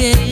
yeah.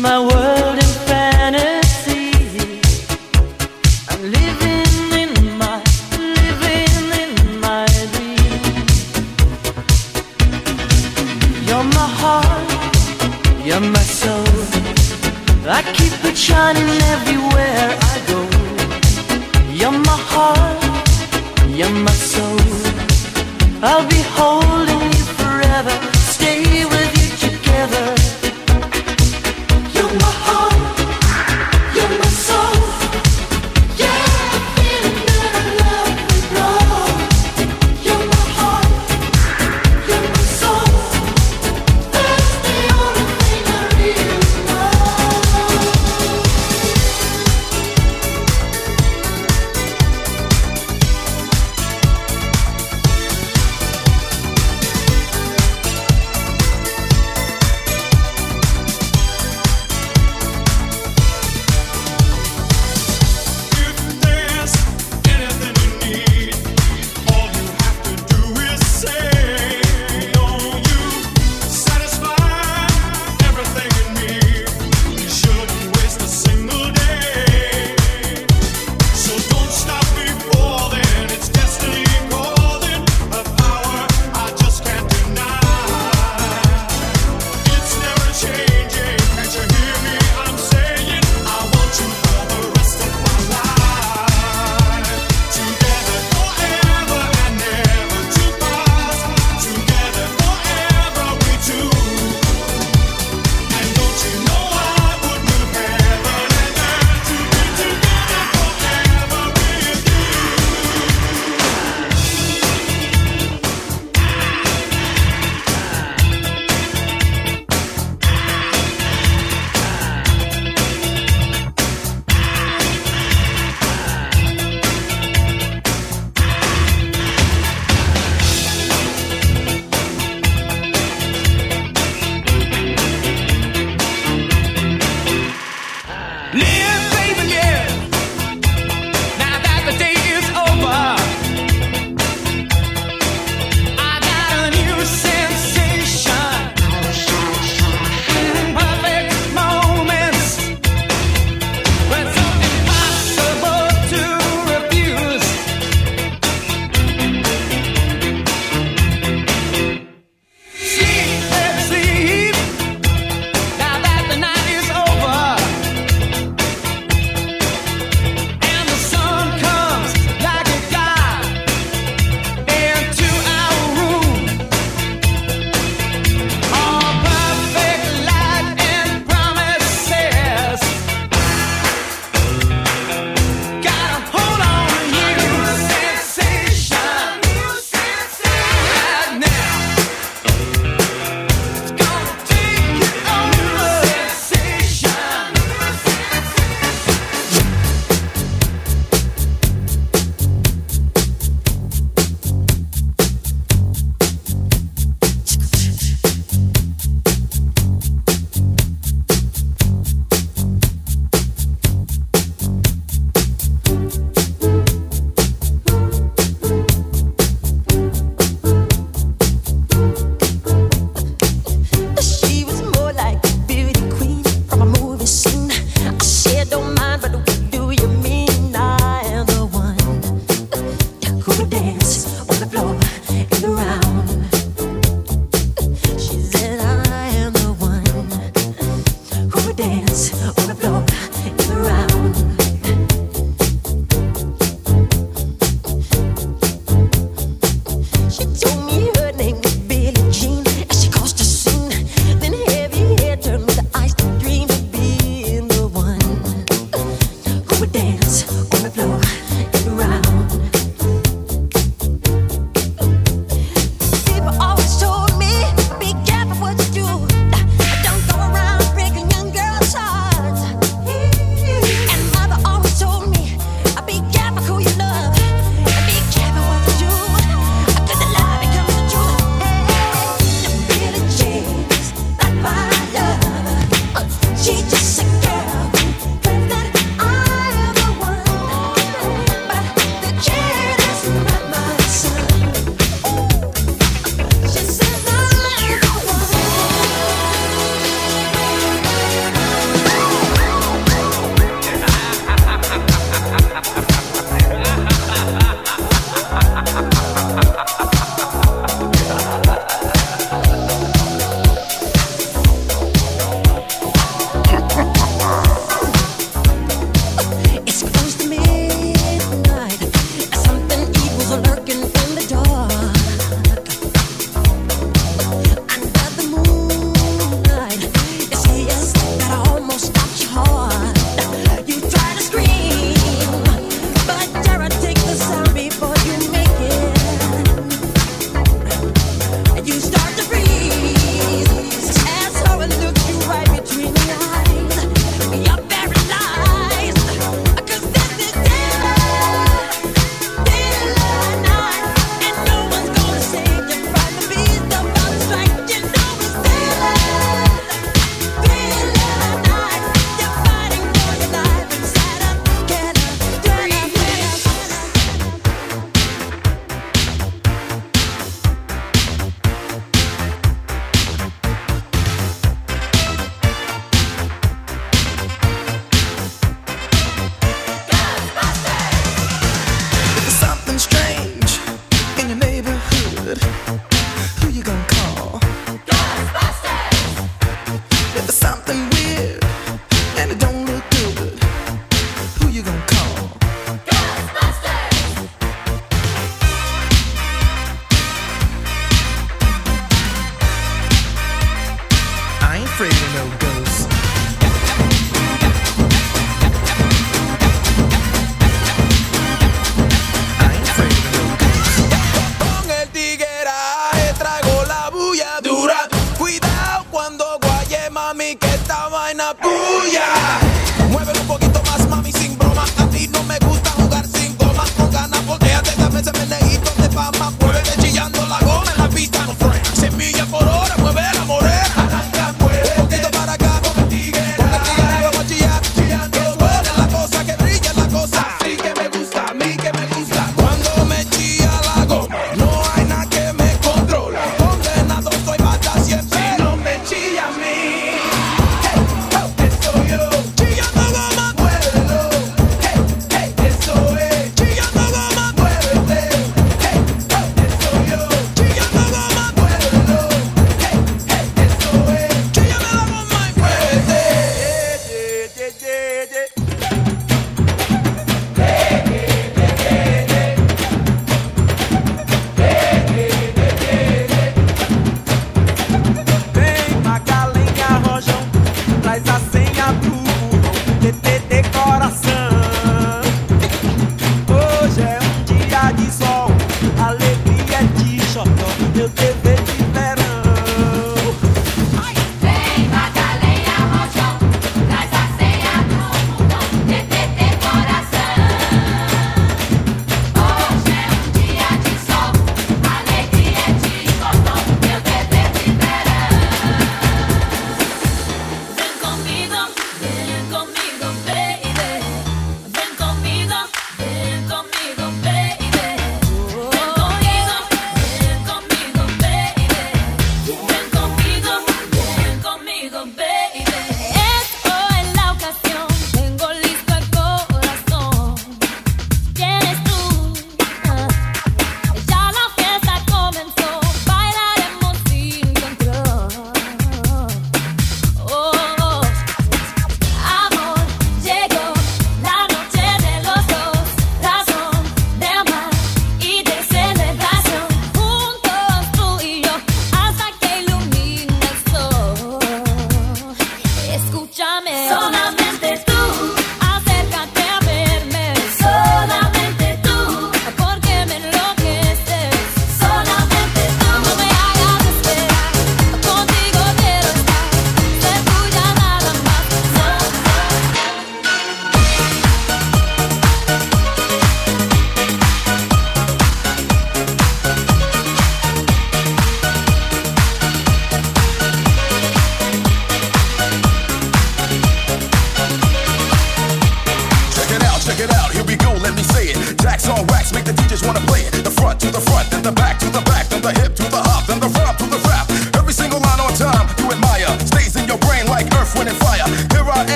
my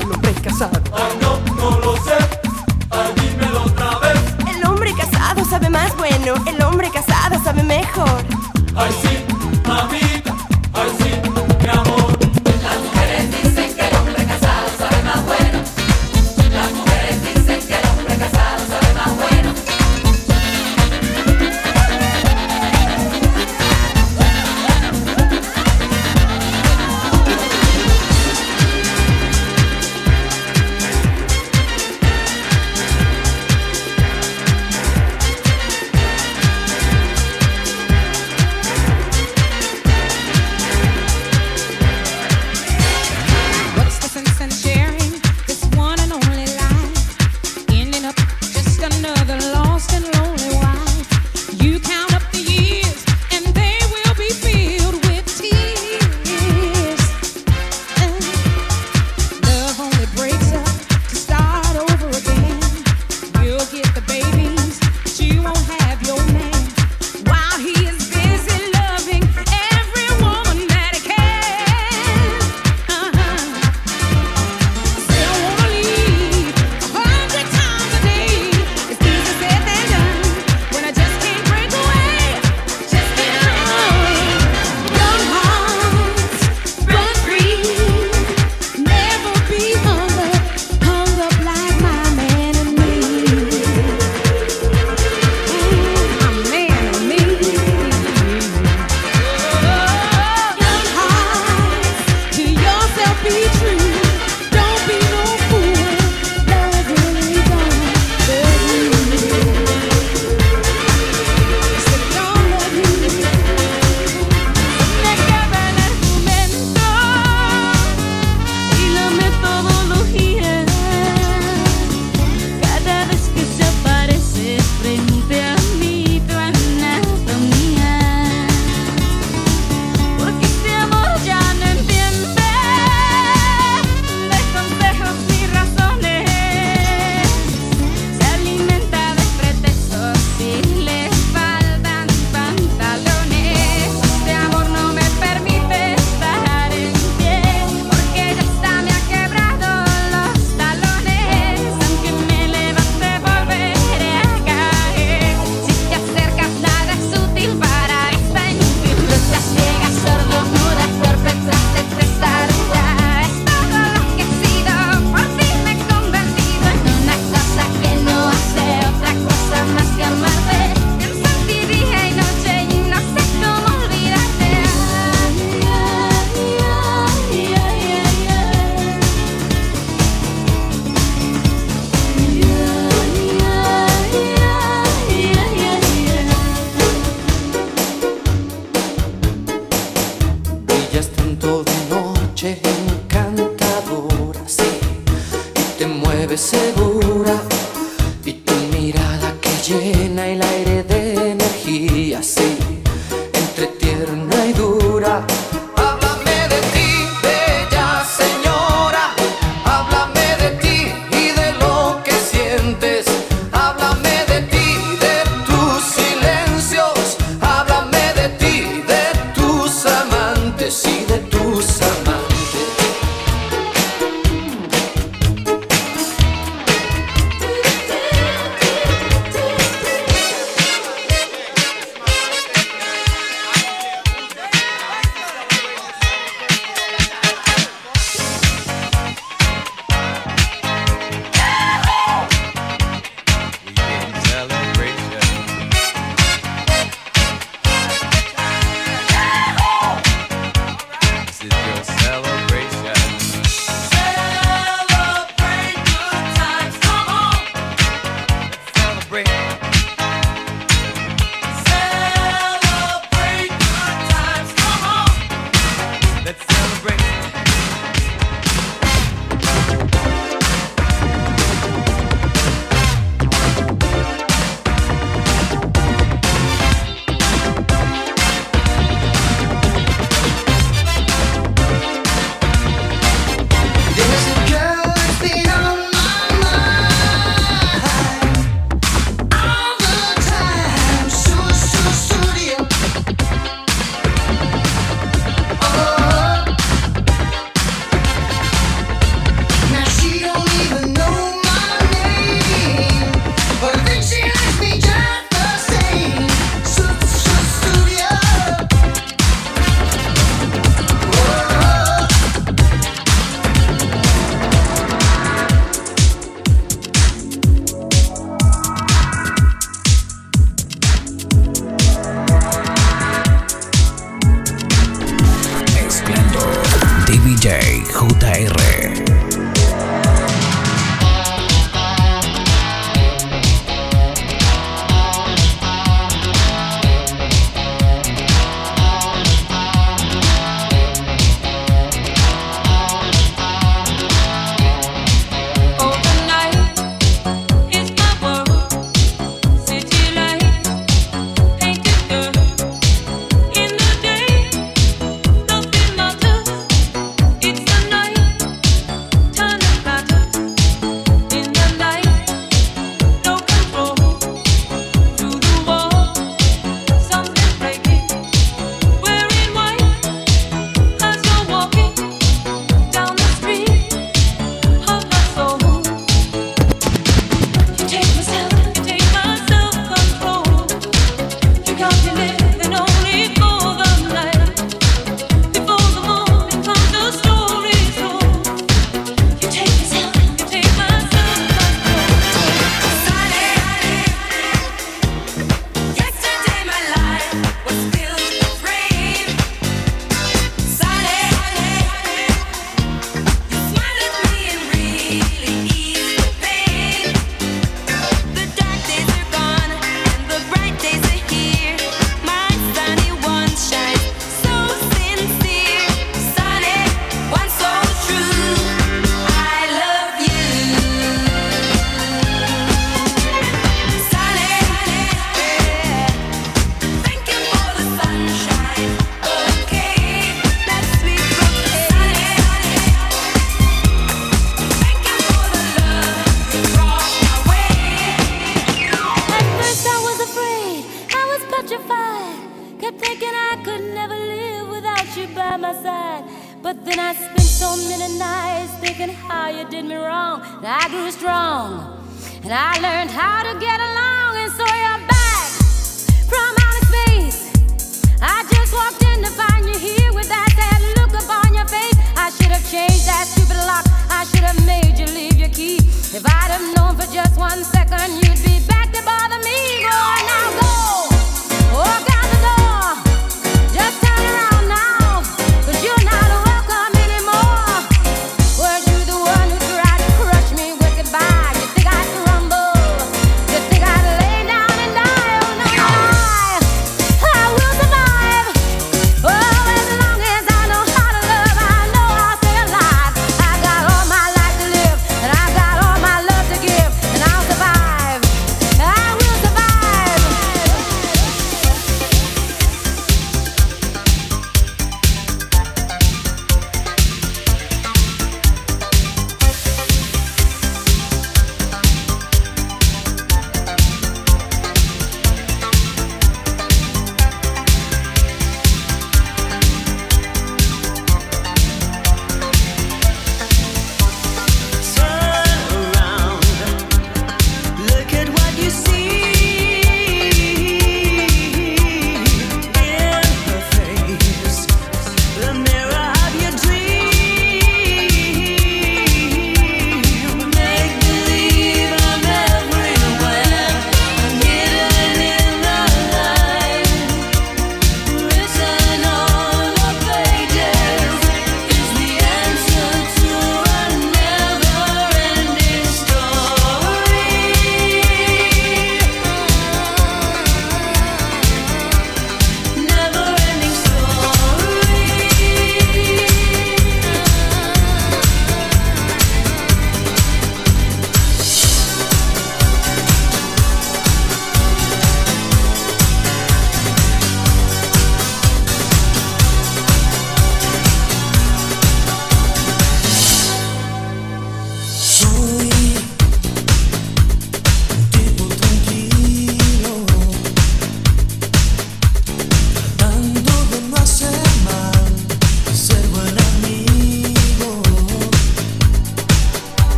el hombre casado. Ay, no, no lo sé. Ay, dímelo otra vez. El hombre casado sabe más bueno. El hombre casado sabe mejor. Ay, sí. If I'd have known for just one second you'd